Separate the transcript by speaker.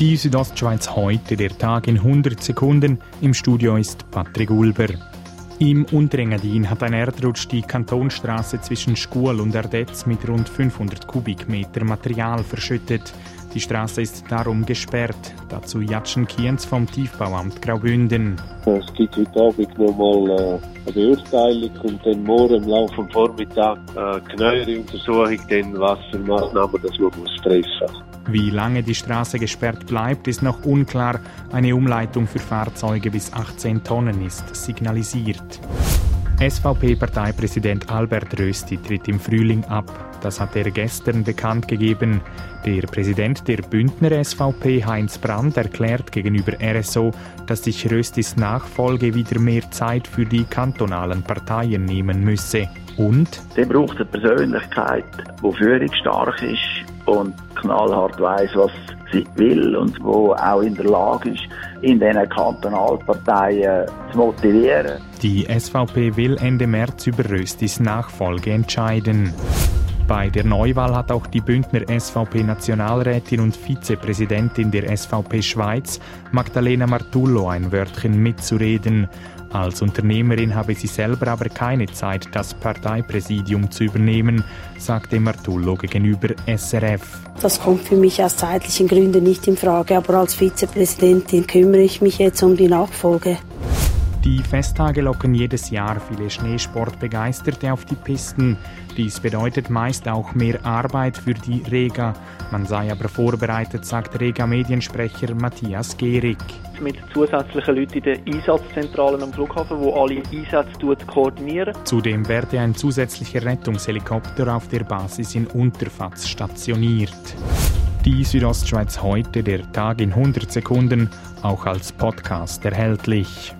Speaker 1: Die Südostschweiz heute, der Tag in 100 Sekunden. Im Studio ist Patrick Ulber. Im Unterengadin hat ein Erdrutsch die Kantonstraße zwischen Schkuhl und Erdetz mit rund 500 Kubikmeter Material verschüttet. Die Straße ist darum gesperrt. Dazu Jatschen Kienz vom Tiefbauamt Graubünden.
Speaker 2: Es gibt heute Abend nochmal äh, eine Beurteilung und dann morgen im Laufe des Vormittags eine genauere Untersuchung, dann was für Maßnahmen das man muss treffen muss.
Speaker 1: Wie lange die Straße gesperrt bleibt, ist noch unklar. Eine Umleitung für Fahrzeuge bis 18 Tonnen ist signalisiert. SVP-Parteipräsident Albert Rösti tritt im Frühling ab. Das hat er gestern bekannt gegeben. Der Präsident der Bündner SVP, Heinz Brandt, erklärt gegenüber RSO, dass sich Röstis Nachfolge wieder mehr Zeit für die kantonalen Parteien nehmen müsse. Und?
Speaker 3: Der braucht eine Persönlichkeit, die führungsstark ist und knallhart weiß, was sie will und wo auch in der Lage ist, in diesen Kantonalparteien zu motivieren.
Speaker 1: Die SVP will Ende März über Röstis Nachfolge entscheiden. Bei der Neuwahl hat auch die Bündner SVP-Nationalrätin und Vizepräsidentin der SVP Schweiz, Magdalena Martullo, ein Wörtchen mitzureden. Als Unternehmerin habe sie selber aber keine Zeit, das Parteipräsidium zu übernehmen, sagte Martullo gegenüber SRF.
Speaker 4: Das kommt für mich aus zeitlichen Gründen nicht in Frage, aber als Vizepräsidentin kümmere ich mich jetzt um die Nachfolge.
Speaker 1: Die Festtage locken jedes Jahr viele Schneesportbegeisterte auf die Pisten. Dies bedeutet meist auch mehr Arbeit für die Rega. Man sei aber vorbereitet, sagt Rega-Mediensprecher Matthias Gehrig.
Speaker 5: Mit zusätzlichen Leuten in den Einsatzzentralen am Flughafen, wo alle Einsätze koordinieren.
Speaker 1: Zudem werde ein zusätzlicher Rettungshelikopter auf der Basis in Unterfatz stationiert. Die Südostschweiz heute, der Tag in 100 Sekunden, auch als Podcast erhältlich.